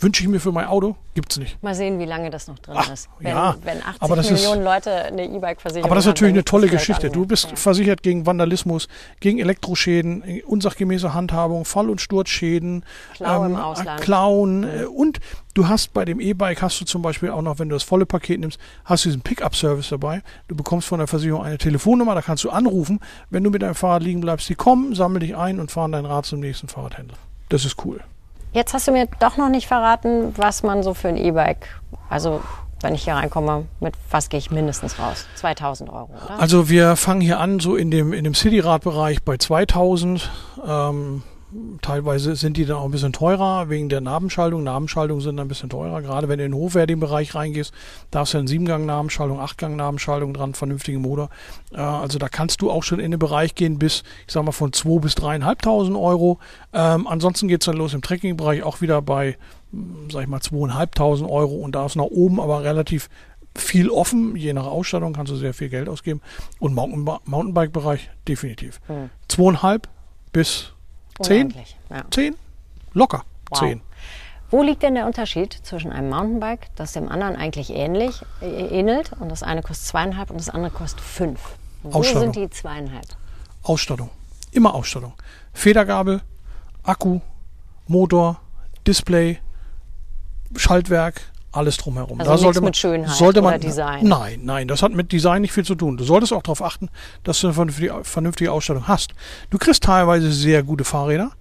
Speaker 3: Wünsche ich mir für mein Auto? Gibt's nicht.
Speaker 2: Mal sehen, wie lange das noch drin
Speaker 3: Ach,
Speaker 2: ist. Wenn,
Speaker 3: ja,
Speaker 2: wenn 80
Speaker 3: aber das ist-
Speaker 2: Millionen Leute eine E-Bike-Versicherung
Speaker 3: Aber das ist
Speaker 2: haben,
Speaker 3: natürlich eine tolle Geschichte. Du bist
Speaker 2: Ja.
Speaker 3: versichert gegen Vandalismus, gegen Elektroschäden, äh, unsachgemäße Handhabung, Fall- und Sturzschäden, ähm,
Speaker 2: Klau Ausland.
Speaker 3: Klauen äh, und du hast bei dem E-Bike hast du zum Beispiel auch noch, wenn du das volle Paket nimmst, hast du diesen Pickup-Service dabei. Du bekommst von der Versicherung eine Telefonnummer, da kannst du anrufen. Wenn du mit deinem Fahrrad liegen bleibst, die kommen, sammeln dich ein und fahren dein Rad zum nächsten Fahrradhändler. Das ist cool.
Speaker 2: Jetzt hast du mir doch noch nicht verraten, was man so für ein E-Bike, also wenn ich hier reinkomme, mit was gehe ich mindestens raus? 2000 Euro, oder?
Speaker 3: Also wir fangen hier an, so in dem, in dem Cityrad-Bereich bei 2000. Ähm, teilweise sind die dann auch ein bisschen teurer wegen der Nabenschaltung. Nabenschaltungen sind dann ein bisschen teurer. Gerade wenn du in den hochwertigen Bereich reingehst, da hast du eine 7-Gang-Nabenschaltung, 8-Gang-Nabenschaltung dran, vernünftigen Motor. Äh, also da kannst du auch schon in den Bereich gehen bis, ich sag mal, von 2 bis 3.500 Euro. Ähm, ansonsten geht's dann los im Trekking-Bereich auch wieder bei, mh, sag ich mal, 2.500 Euro und da ist nach oben aber relativ viel offen, je nach Ausstattung kannst du sehr viel Geld ausgeben. Und Mountainba- Mountainbike-Bereich definitiv.
Speaker 2: Hm.
Speaker 3: Zweieinhalb bis zehn,
Speaker 2: Ja.
Speaker 3: zehn, locker
Speaker 2: Wow.
Speaker 3: zehn.
Speaker 2: Wo liegt denn der Unterschied zwischen einem Mountainbike, das dem anderen eigentlich ähnlich äh, ähnelt und das eine kostet zweieinhalb und das andere kostet fünf? Wo sind die zweieinhalb?
Speaker 3: Ausstattung. Immer Ausstattung. Federgabel, Akku, Motor, Display, Schaltwerk, alles drumherum.
Speaker 2: Also nichts mit Schönheit
Speaker 3: sollte man,
Speaker 2: oder Design.
Speaker 3: Nein, nein, das hat mit Design nicht viel zu tun. Du solltest auch darauf achten, dass du eine vernünftige, vernünftige Ausstattung hast. Du kriegst teilweise sehr gute Fahrräder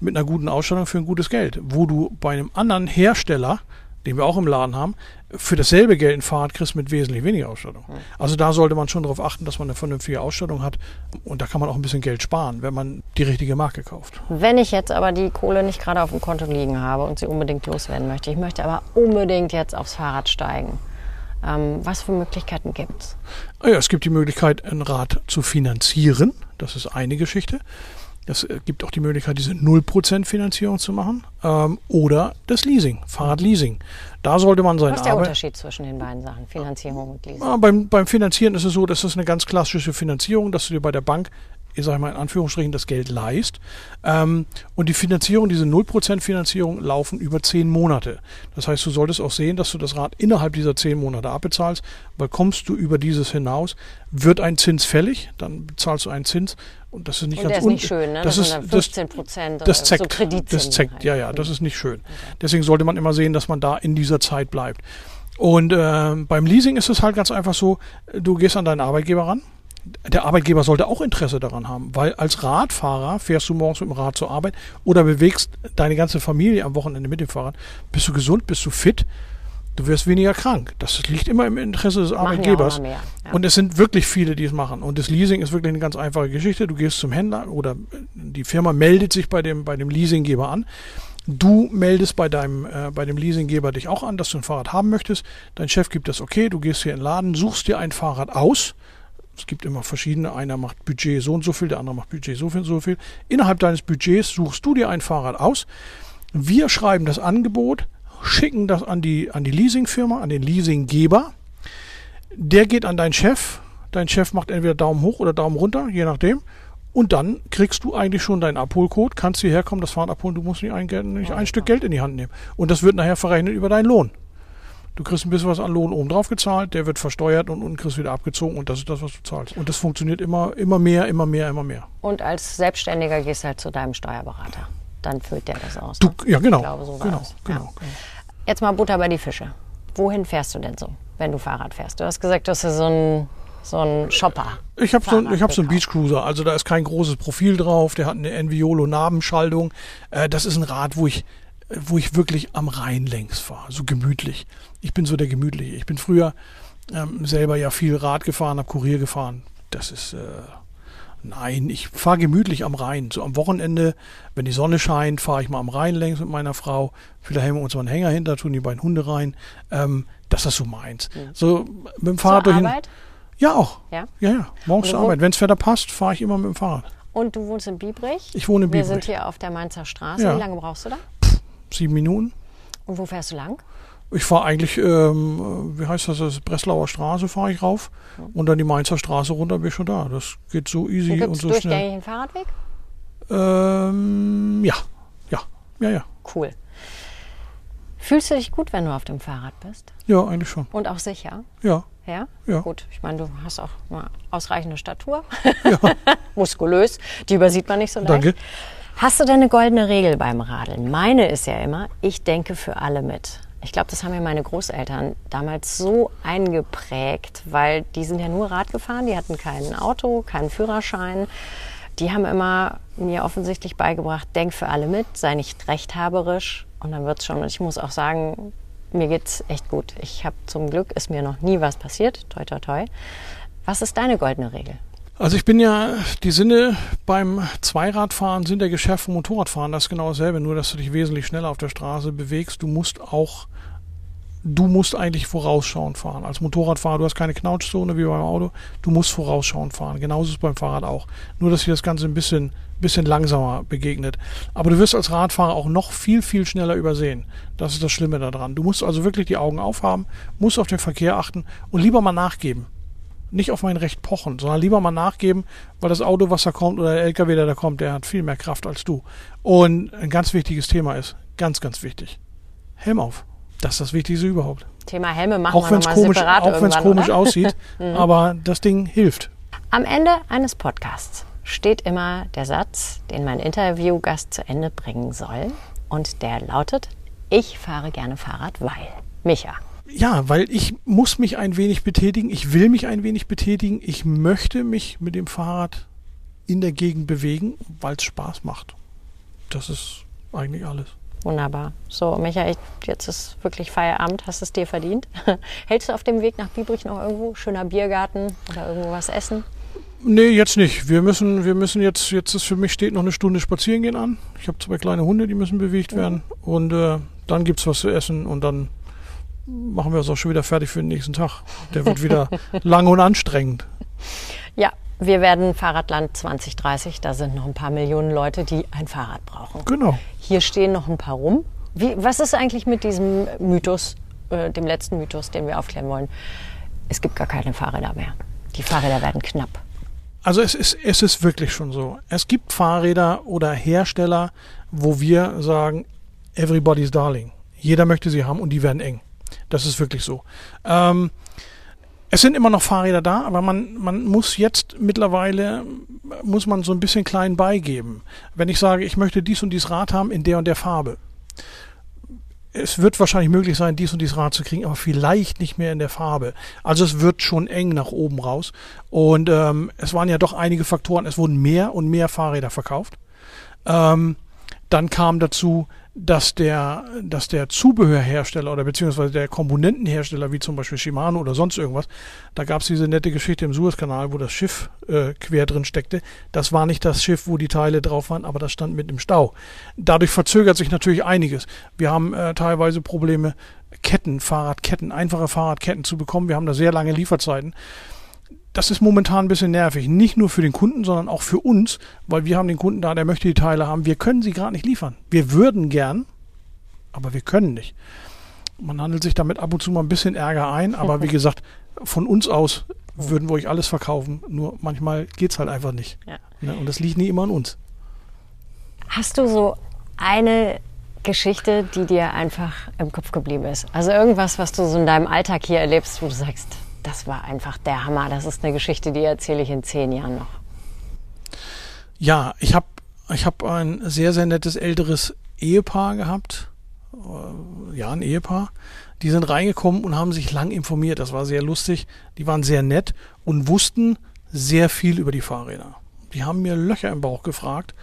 Speaker 3: mit einer guten Ausstattung für ein gutes Geld, wo du bei einem anderen Hersteller, den wir auch im Laden haben, für dasselbe Geld ein Fahrrad kriegst mit wesentlich weniger Ausstattung. Also da sollte man schon darauf achten, dass man eine vernünftige Ausstattung hat und da kann man auch ein bisschen Geld sparen, wenn man die richtige Marke kauft.
Speaker 2: Wenn ich jetzt aber die Kohle nicht gerade auf dem Konto liegen habe und sie unbedingt loswerden möchte, ich möchte aber unbedingt jetzt aufs Fahrrad steigen. Ähm, was für Möglichkeiten gibt es?
Speaker 3: Ah ja, es gibt die Möglichkeit, ein Rad zu finanzieren. Das ist eine Geschichte. Es äh, gibt auch die Möglichkeit, diese 0% Finanzierung zu machen. Ähm, oder das Leasing, Fahrradleasing. Da sollte man sein
Speaker 2: Was ist der Unterschied zwischen den beiden Sachen, Finanzierung und Leasing?
Speaker 3: Ah, beim, beim Finanzieren ist es so, das ist eine ganz klassische Finanzierung, dass du dir bei der Bank ich sage mal in Anführungsstrichen, das Geld leist. Ähm, und die Finanzierung, diese 0% Finanzierung laufen über 10 Monate. Das heißt, du solltest auch sehen, dass du das Rad innerhalb dieser 10 Monate abbezahlst, weil kommst du über dieses hinaus, wird ein Zins fällig, dann bezahlst du einen Zins und das ist nicht
Speaker 2: und
Speaker 3: ganz
Speaker 2: ist nicht schön, ne?
Speaker 3: Das,
Speaker 2: das
Speaker 3: ist
Speaker 2: 15 Prozent
Speaker 3: das, das zeckt,
Speaker 2: so
Speaker 3: Das zeckt,
Speaker 2: halt.
Speaker 3: ja, ja, das ist nicht schön. Deswegen sollte man immer sehen, dass man da in dieser Zeit bleibt. Und äh, beim Leasing ist es halt ganz einfach so, du gehst an deinen Arbeitgeber ran, der Arbeitgeber sollte auch Interesse daran haben, weil als Radfahrer fährst du morgens mit dem Rad zur Arbeit oder bewegst deine ganze Familie am Wochenende mit dem Fahrrad. Bist du gesund, bist du fit, du wirst weniger krank. Das liegt immer im Interesse des Arbeitgebers. Ja ja. Und es sind wirklich viele, die es machen. Und das Leasing ist wirklich eine ganz einfache Geschichte. Du gehst zum Händler oder die Firma meldet sich bei dem, bei dem Leasinggeber an. Du meldest bei deinem, äh, bei dem Leasinggeber dich auch an, dass du ein Fahrrad haben möchtest. Dein Chef gibt das okay. Du gehst hier in den Laden, suchst dir ein Fahrrad aus es gibt immer verschiedene. Einer macht Budget so und so viel, der andere macht Budget so viel und so viel. Innerhalb deines Budgets suchst du dir ein Fahrrad aus. Wir schreiben das Angebot, schicken das an die, an die Leasingfirma, an den Leasinggeber. Der geht an deinen Chef. Dein Chef macht entweder Daumen hoch oder Daumen runter, je nachdem. Und dann kriegst du eigentlich schon deinen Abholcode, kannst hierher kommen, das Fahrrad abholen, du musst nicht ein, nicht ein Stück Geld in die Hand nehmen. Und das wird nachher verrechnet über deinen Lohn. Du kriegst ein bisschen was an Lohn oben drauf gezahlt, der wird versteuert und unten kriegst du wieder abgezogen und das ist das, was du zahlst. Und das funktioniert immer, immer mehr, immer mehr, immer mehr.
Speaker 2: Und als Selbstständiger gehst du halt zu deinem Steuerberater. Dann füllt der das aus.
Speaker 3: Du, ne? ja, genau. Ich glaube, so genau,
Speaker 2: genau, genau, genau. Jetzt mal Butter bei die Fische. Wohin fährst du denn so, wenn du Fahrrad fährst? Du hast gesagt, du hast so ein so ein Shopper.
Speaker 3: Ich habe so, hab so einen Beachcruiser, also da ist kein großes Profil drauf, der hat eine Enviolo Nabenschaltung. Äh, das ist ein Rad, wo ich wo ich wirklich am Rhein längs fahre, so gemütlich. Ich bin so der Gemütliche. Ich bin früher ähm, selber ja viel Rad gefahren, habe Kurier gefahren. Das ist, äh, nein, ich fahre gemütlich am Rhein. So am Wochenende, wenn die Sonne scheint, fahre ich mal am Rhein längs mit meiner Frau. Vielleicht haben wir uns mal einen Hänger hinter, tun die beiden Hunde rein. Ähm, das ist so meins. Mhm. So mit dem Fahrrad
Speaker 2: Zur durch. Arbeit?
Speaker 3: Ja, auch. Ja, ja. ja. Morgens zur Arbeit. Wenn es Wetter passt, fahre ich immer mit dem Fahrrad.
Speaker 2: Und du wohnst in Biebrich?
Speaker 3: Ich wohne in Biebrich.
Speaker 2: Wir sind hier auf der Mainzer Straße. Ja. Wie lange brauchst du da?
Speaker 3: Sieben Minuten.
Speaker 2: Und wo fährst du lang?
Speaker 3: Ich fahre eigentlich, ähm, wie heißt das, das Breslauer Straße fahre ich rauf ja. und dann die Mainzer Straße runter bin ich schon da. Das geht so easy und, und so schnell.
Speaker 2: einen Fahrradweg?
Speaker 3: Ähm, ja, ja, ja, ja.
Speaker 2: Cool. Fühlst du dich gut, wenn du auf dem Fahrrad bist?
Speaker 3: Ja, eigentlich schon.
Speaker 2: Und auch sicher?
Speaker 3: Ja.
Speaker 2: Ja?
Speaker 3: Ja.
Speaker 2: Gut, ich meine, du hast auch eine ausreichende Statur. Ja. Muskulös. Die übersieht man nicht so leicht.
Speaker 3: Danke.
Speaker 2: Hast du denn eine goldene Regel beim Radeln? Meine ist ja immer, ich denke für alle mit. Ich glaube, das haben mir meine Großeltern damals so eingeprägt, weil die sind ja nur Rad gefahren, die hatten kein Auto, keinen Führerschein. Die haben immer mir offensichtlich beigebracht, denk für alle mit, sei nicht rechthaberisch und dann wird es schon. Und ich muss auch sagen, mir geht's echt gut. Ich habe zum Glück, ist mir noch nie was passiert, toi toi toi. Was ist deine goldene Regel?
Speaker 3: Also ich bin ja, die Sinne beim Zweiradfahren sind der Geschäft vom Motorradfahren das ist genau dasselbe, nur dass du dich wesentlich schneller auf der Straße bewegst. Du musst auch, du musst eigentlich vorausschauend fahren. Als Motorradfahrer, du hast keine Knautschzone wie beim Auto, du musst vorausschauend fahren. Genauso ist es beim Fahrrad auch. Nur, dass dir das Ganze ein bisschen, bisschen langsamer begegnet. Aber du wirst als Radfahrer auch noch viel, viel schneller übersehen. Das ist das Schlimme daran. Du musst also wirklich die Augen aufhaben, musst auf den Verkehr achten und lieber mal nachgeben nicht auf mein Recht pochen, sondern lieber mal nachgeben, weil das Auto, was da kommt oder der LKW, der da kommt, der hat viel mehr Kraft als du. Und ein ganz wichtiges Thema ist, ganz, ganz wichtig, Helm auf. Das ist das Wichtigste überhaupt.
Speaker 2: Thema Helme machen
Speaker 3: auch
Speaker 2: wir nochmal komisch, separat
Speaker 3: Auch wenn es komisch oder? aussieht, mhm. aber das Ding hilft.
Speaker 2: Am Ende eines Podcasts steht immer der Satz, den mein Interviewgast zu Ende bringen soll. Und der lautet, ich fahre gerne Fahrrad, weil. Micha,
Speaker 3: ja, weil ich muss mich ein wenig betätigen, ich will mich ein wenig betätigen, ich möchte mich mit dem Fahrrad in der Gegend bewegen, weil es Spaß macht. Das ist eigentlich alles.
Speaker 2: Wunderbar. So, Michael, jetzt ist wirklich Feierabend, hast es dir verdient. Hältst du auf dem Weg nach Biebrich noch irgendwo schöner Biergarten oder irgendwo was essen?
Speaker 3: Nee, jetzt nicht. Wir müssen, wir müssen jetzt, jetzt ist für mich steht noch eine Stunde spazieren gehen an. Ich habe zwei kleine Hunde, die müssen bewegt mhm. werden. Und äh, dann gibt es was zu essen und dann machen wir uns auch schon wieder fertig für den nächsten Tag. Der wird wieder lang und anstrengend.
Speaker 2: Ja, wir werden Fahrradland 2030. Da sind noch ein paar Millionen Leute, die ein Fahrrad brauchen.
Speaker 3: Genau.
Speaker 2: Hier stehen noch ein paar rum. Wie, was ist eigentlich mit diesem Mythos, äh, dem letzten Mythos, den wir aufklären wollen? Es gibt gar keine Fahrräder mehr. Die Fahrräder werden knapp.
Speaker 3: Also es ist, es ist wirklich schon so. Es gibt Fahrräder oder Hersteller, wo wir sagen, everybody's darling. Jeder möchte sie haben und die werden eng. Das ist wirklich so. Ähm, es sind immer noch Fahrräder da, aber man, man muss jetzt mittlerweile, muss man so ein bisschen klein beigeben. Wenn ich sage, ich möchte dies und dies Rad haben in der und der Farbe. Es wird wahrscheinlich möglich sein, dies und dies Rad zu kriegen, aber vielleicht nicht mehr in der Farbe. Also es wird schon eng nach oben raus. Und ähm, es waren ja doch einige Faktoren. Es wurden mehr und mehr Fahrräder verkauft. Ähm, dann kam dazu, dass der, dass der Zubehörhersteller oder beziehungsweise der Komponentenhersteller, wie zum Beispiel Shimano oder sonst irgendwas, da gab es diese nette Geschichte im Suezkanal, wo das Schiff äh, quer drin steckte. Das war nicht das Schiff, wo die Teile drauf waren, aber das stand mit im Stau. Dadurch verzögert sich natürlich einiges. Wir haben äh, teilweise Probleme, Ketten, Fahrradketten, einfache Fahrradketten zu bekommen. Wir haben da sehr lange Lieferzeiten das ist momentan ein bisschen nervig. Nicht nur für den Kunden, sondern auch für uns, weil wir haben den Kunden da, der möchte die Teile haben. Wir können sie gerade nicht liefern. Wir würden gern, aber wir können nicht. Man handelt sich damit ab und zu mal ein bisschen Ärger ein, aber wie gesagt, von uns aus würden wir euch alles verkaufen. Nur manchmal geht es halt einfach nicht. Ja. Ne? Und das liegt nie immer an uns.
Speaker 2: Hast du so eine Geschichte, die dir einfach im Kopf geblieben ist? Also irgendwas, was du so in deinem Alltag hier erlebst, wo du sagst, das war einfach der Hammer. Das ist eine Geschichte, die erzähle ich in zehn Jahren noch.
Speaker 3: Ja, ich habe ich hab ein sehr, sehr nettes älteres Ehepaar gehabt. Äh, ja, ein Ehepaar. Die sind reingekommen und haben sich lang informiert. Das war sehr lustig. Die waren sehr nett und wussten sehr viel über die Fahrräder. Die haben mir Löcher im Bauch gefragt.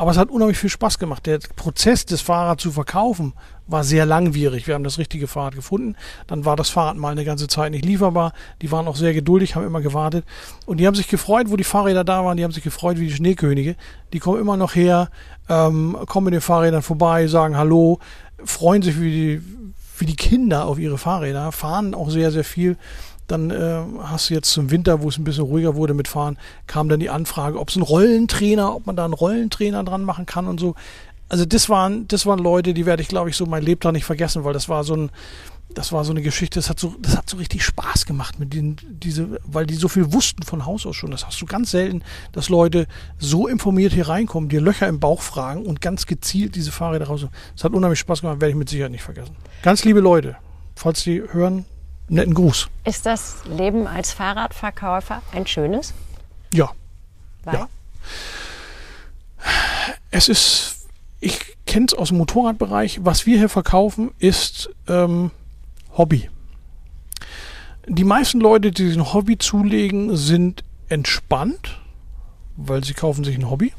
Speaker 3: Aber es hat unheimlich viel Spaß gemacht. Der Prozess, das Fahrrad zu verkaufen, war sehr langwierig. Wir haben das richtige Fahrrad gefunden. Dann war das Fahrrad mal eine ganze Zeit nicht lieferbar. Die waren auch sehr geduldig, haben immer gewartet. Und die haben sich gefreut, wo die Fahrräder da waren. Die haben sich gefreut wie die Schneekönige. Die kommen immer noch her, ähm, kommen mit den Fahrrädern vorbei, sagen Hallo, freuen sich wie die, wie die Kinder auf ihre Fahrräder, fahren auch sehr, sehr viel. Dann äh, hast du jetzt zum Winter, wo es ein bisschen ruhiger wurde mit Fahren, kam dann die Anfrage, ob es einen Rollentrainer, ob man da einen Rollentrainer dran machen kann und so also das waren, das waren Leute, die werde ich, glaube ich, so mein Lebtag nicht vergessen, weil das war so ein, das war so eine Geschichte, das hat so, das hat so richtig Spaß gemacht mit denen, diese, weil die so viel wussten von Haus aus schon. Das hast du ganz selten, dass Leute so informiert hier reinkommen, dir Löcher im Bauch fragen und ganz gezielt diese Fahrräder raus. Das hat unheimlich Spaß gemacht, werde ich mit Sicherheit nicht vergessen. Ganz liebe Leute, falls Sie hören, netten Gruß.
Speaker 2: Ist das Leben als Fahrradverkäufer ein schönes?
Speaker 3: Ja. Weil? Ja. Es ist ich kenne es aus dem Motorradbereich. Was wir hier verkaufen, ist ähm, Hobby. Die meisten Leute, die sich ein Hobby zulegen, sind entspannt, weil sie kaufen sich ein Hobby.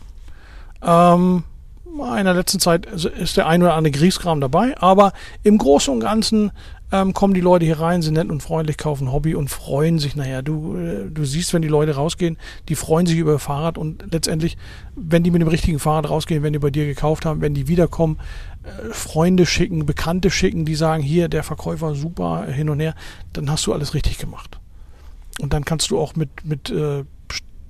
Speaker 3: Ähm, in der letzten Zeit ist der ein oder andere Grieskram dabei, aber im Großen und Ganzen ähm, kommen die Leute hier rein, sind nett und freundlich, kaufen Hobby und freuen sich. Naja, du, äh, du siehst, wenn die Leute rausgehen, die freuen sich über ihr Fahrrad und letztendlich, wenn die mit dem richtigen Fahrrad rausgehen, wenn die bei dir gekauft haben, wenn die wiederkommen, äh, Freunde schicken, Bekannte schicken, die sagen, hier, der Verkäufer, super, hin und her, dann hast du alles richtig gemacht. Und dann kannst du auch mit, mit äh,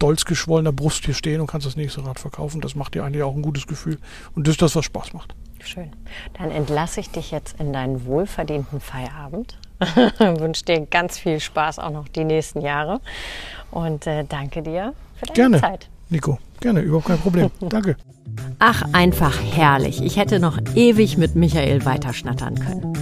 Speaker 3: stolz geschwollener Brust hier stehen und kannst das nächste Rad verkaufen. Das macht dir eigentlich auch ein gutes Gefühl. Und das ist das, was Spaß macht.
Speaker 2: Schön. Dann entlasse ich dich jetzt in deinen wohlverdienten Feierabend. Wünsche dir ganz viel Spaß auch noch die nächsten Jahre. Und äh, danke dir für deine
Speaker 3: Gerne.
Speaker 2: Zeit.
Speaker 3: Nico, gerne, überhaupt kein Problem. danke.
Speaker 2: Ach, einfach herrlich. Ich hätte noch ewig mit Michael weiterschnattern können.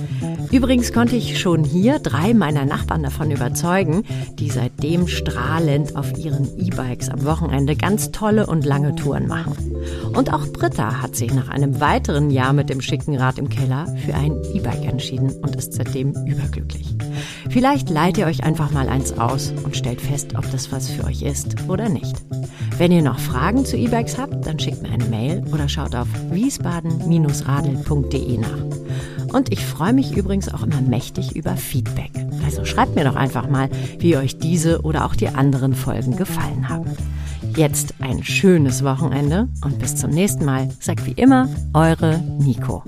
Speaker 2: Übrigens konnte ich schon hier drei meiner Nachbarn davon überzeugen, die seitdem strahlend auf ihren E-Bikes am Wochenende ganz tolle und lange Touren machen. Und auch Britta hat sich nach einem weiteren Jahr mit dem schicken Rad im Keller für ein E-Bike entschieden und ist seitdem überglücklich. Vielleicht leiht ihr euch einfach mal eins aus und stellt fest, ob das was für euch ist oder nicht. Wenn ihr noch Fragen zu E-Bikes habt, dann schickt mir eine Mail oder schaut auf wiesbaden-radel.de nach. Und ich freue mich übrigens auch immer mächtig über Feedback. Also schreibt mir doch einfach mal, wie euch diese oder auch die anderen Folgen gefallen haben. Jetzt ein schönes Wochenende und bis zum nächsten Mal. Sagt wie immer, eure Nico.